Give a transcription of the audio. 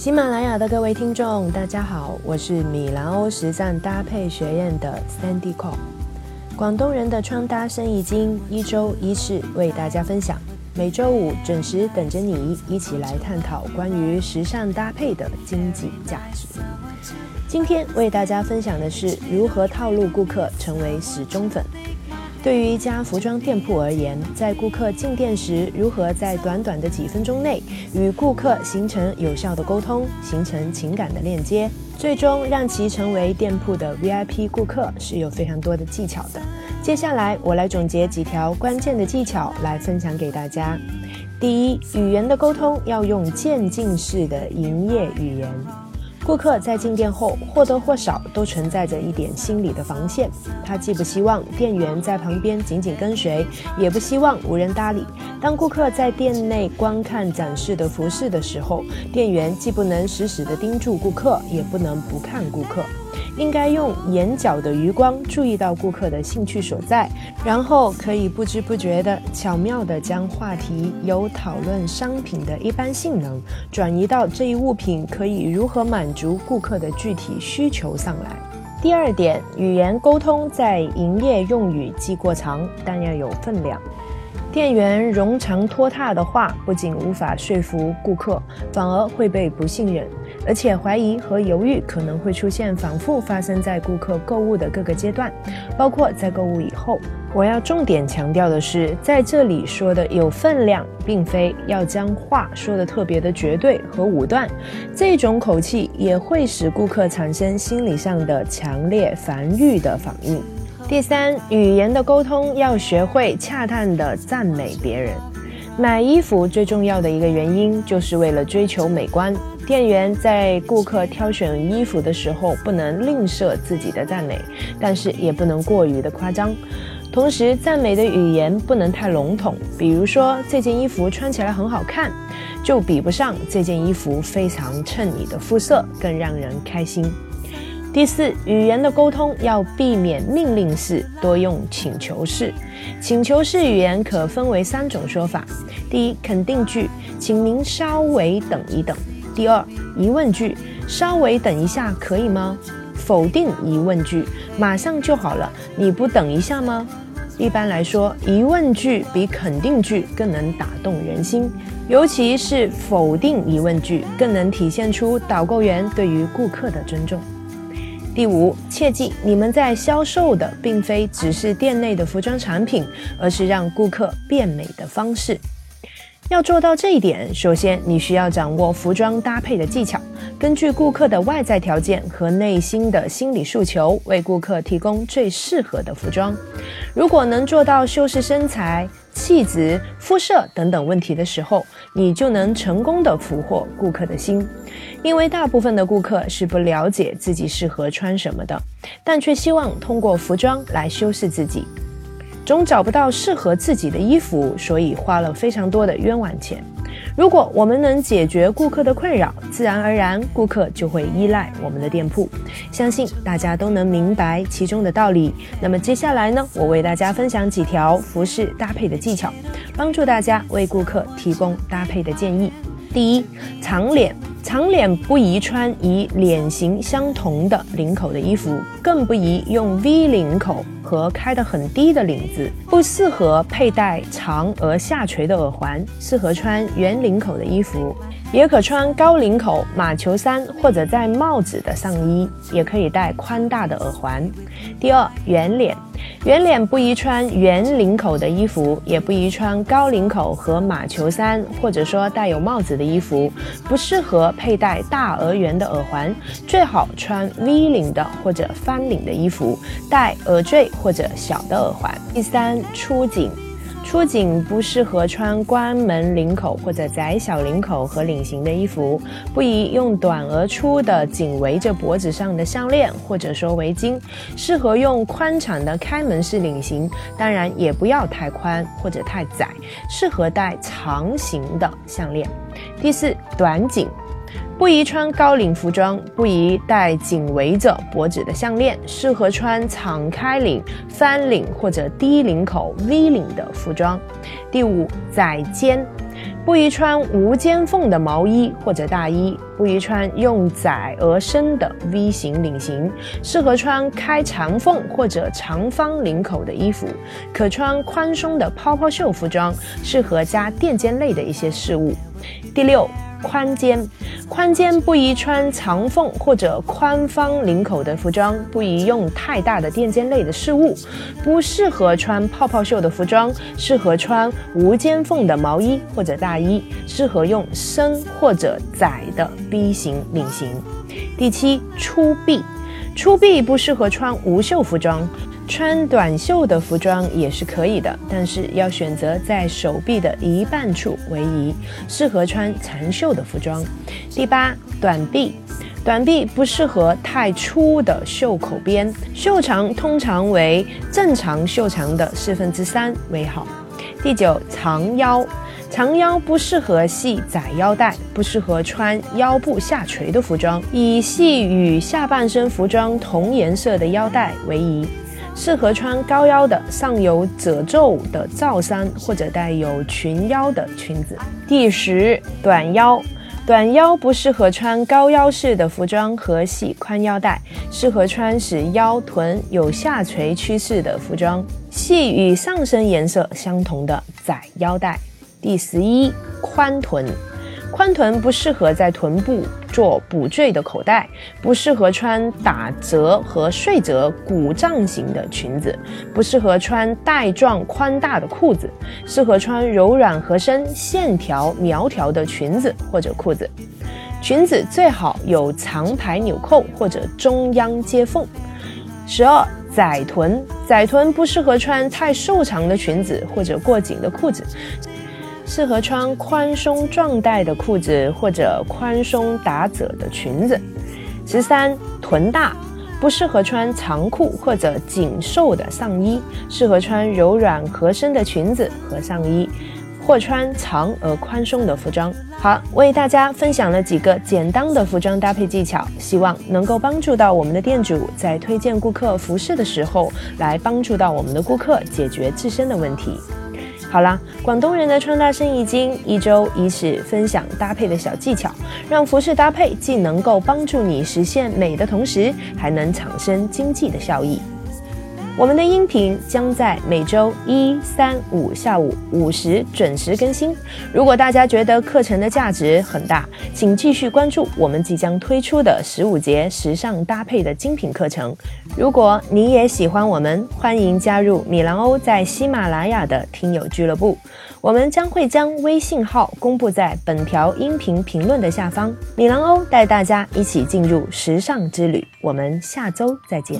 喜马拉雅的各位听众，大家好，我是米兰欧实战搭配学院的 Sandy Cole，广东人的穿搭生意经，一周一次为大家分享。每周五准时等着你，一起来探讨关于时尚搭配的经济价值。今天为大家分享的是如何套路顾客成为死忠粉。对于一家服装店铺而言，在顾客进店时，如何在短短的几分钟内与顾客形成有效的沟通，形成情感的链接，最终让其成为店铺的 VIP 顾客，是有非常多的技巧的。接下来，我来总结几条关键的技巧来分享给大家。第一，语言的沟通要用渐进式的营业语言。顾客在进店后或多或少都存在着一点心理的防线，他既不希望店员在旁边紧紧跟随，也不希望无人搭理。当顾客在店内观看展示的服饰的时候，店员既不能死死地盯住顾客，也不能不看顾客。应该用眼角的余光注意到顾客的兴趣所在，然后可以不知不觉地巧妙地将话题由讨论商品的一般性能转移到这一物品可以如何满足顾客的具体需求上来。第二点，语言沟通在营业用语既过长，但要有分量。店员冗长拖沓的话不仅无法说服顾客，反而会被不信任。而且怀疑和犹豫可能会出现反复发生在顾客购物的各个阶段，包括在购物以后。我要重点强调的是，在这里说的有分量，并非要将话说的特别的绝对和武断，这种口气也会使顾客产生心理上的强烈防御的反应。第三，语言的沟通要学会恰当的赞美别人。买衣服最重要的一个原因，就是为了追求美观。店员在顾客挑选衣服的时候，不能吝啬自己的赞美，但是也不能过于的夸张。同时，赞美的语言不能太笼统，比如说这件衣服穿起来很好看，就比不上这件衣服非常衬你的肤色，更让人开心。第四，语言的沟通要避免命令式，多用请求式。请求式语言可分为三种说法：第一，肯定句，请您稍微等一等。第二，疑问句，稍微等一下可以吗？否定疑问句，马上就好了，你不等一下吗？一般来说，疑问句比肯定句更能打动人心，尤其是否定疑问句，更能体现出导购员对于顾客的尊重。第五，切记，你们在销售的并非只是店内的服装产品，而是让顾客变美的方式。要做到这一点，首先你需要掌握服装搭配的技巧，根据顾客的外在条件和内心的心理诉求，为顾客提供最适合的服装。如果能做到修饰身材、气质、肤色等等问题的时候，你就能成功的俘获顾客的心。因为大部分的顾客是不了解自己适合穿什么的，但却希望通过服装来修饰自己。总找不到适合自己的衣服，所以花了非常多的冤枉钱。如果我们能解决顾客的困扰，自然而然顾客就会依赖我们的店铺。相信大家都能明白其中的道理。那么接下来呢，我为大家分享几条服饰搭配的技巧，帮助大家为顾客提供搭配的建议。第一，长脸。长脸不宜穿与脸型相同的领口的衣服，更不宜用 V 领口和开得很低的领子，不适合佩戴长而下垂的耳环，适合穿圆领口的衣服。也可穿高领口马球衫或者戴帽子的上衣，也可以戴宽大的耳环。第二，圆脸，圆脸不宜穿圆领口的衣服，也不宜穿高领口和马球衫，或者说带有帽子的衣服，不适合佩戴大而圆的耳环，最好穿 V 领的或者翻领的衣服，戴耳坠或者小的耳环。第三，出颈。出颈不适合穿关门领口或者窄小领口和领型的衣服，不宜用短而粗的紧围着脖子上的项链或者说围巾，适合用宽敞的开门式领型，当然也不要太宽或者太窄，适合戴长型的项链。第四，短颈。不宜穿高领服装，不宜戴紧围着脖子的项链，适合穿敞开领、翻领或者低领口 V 领的服装。第五，窄肩。不宜穿无肩缝的毛衣或者大衣，不宜穿用窄而深的 V 型领型，适合穿开长缝或者长方领口的衣服，可穿宽松的泡泡袖服装，适合加垫肩类的一些事物。第六。宽肩，宽肩不宜穿长缝或者宽方领口的服装，不宜用太大的垫肩类的饰物，不适合穿泡泡袖的服装，适合穿无肩缝的毛衣或者大衣，适合用深或者窄的 B 型领型。第七，粗臂，粗臂不适合穿无袖服装。穿短袖的服装也是可以的，但是要选择在手臂的一半处为宜，适合穿长袖的服装。第八，短臂，短臂不适合太粗的袖口边，袖长通常为正常袖长的四分之三为好。第九，长腰，长腰不适合系窄腰带，不适合穿腰部下垂的服装，以系与下半身服装同颜色的腰带为宜。适合穿高腰的、上有褶皱的罩衫或者带有裙腰的裙子。第十，短腰，短腰不适合穿高腰式的服装和系宽腰带，适合穿使腰臀有下垂趋势的服装，系与上身颜色相同的窄腰带。第十一，宽臀。宽臀不适合在臀部做补缀的口袋，不适合穿打折和睡褶鼓胀型的裙子，不适合穿带状宽大的裤子，适合穿柔软合身、线条苗条的裙子或者裤子。裙子最好有长排纽扣或者中央接缝。十二，窄臀，窄臀不适合穿太瘦长的裙子或者过紧的裤子。适合穿宽松壮带的裤子或者宽松打褶的裙子。十三，臀大，不适合穿长裤或者紧瘦的上衣，适合穿柔软合身的裙子和上衣，或穿长而宽松的服装。好，为大家分享了几个简单的服装搭配技巧，希望能够帮助到我们的店主在推荐顾客服饰的时候，来帮助到我们的顾客解决自身的问题。好啦，广东人的穿搭生意经一周一次分享搭配的小技巧，让服饰搭配既能够帮助你实现美的同时，还能产生经济的效益。我们的音频将在每周一、三、五下午五时准时更新。如果大家觉得课程的价值很大，请继续关注我们即将推出的十五节时尚搭配的精品课程。如果你也喜欢我们，欢迎加入米兰欧在喜马拉雅的听友俱乐部。我们将会将微信号公布在本条音频评论的下方。米兰欧带大家一起进入时尚之旅。我们下周再见。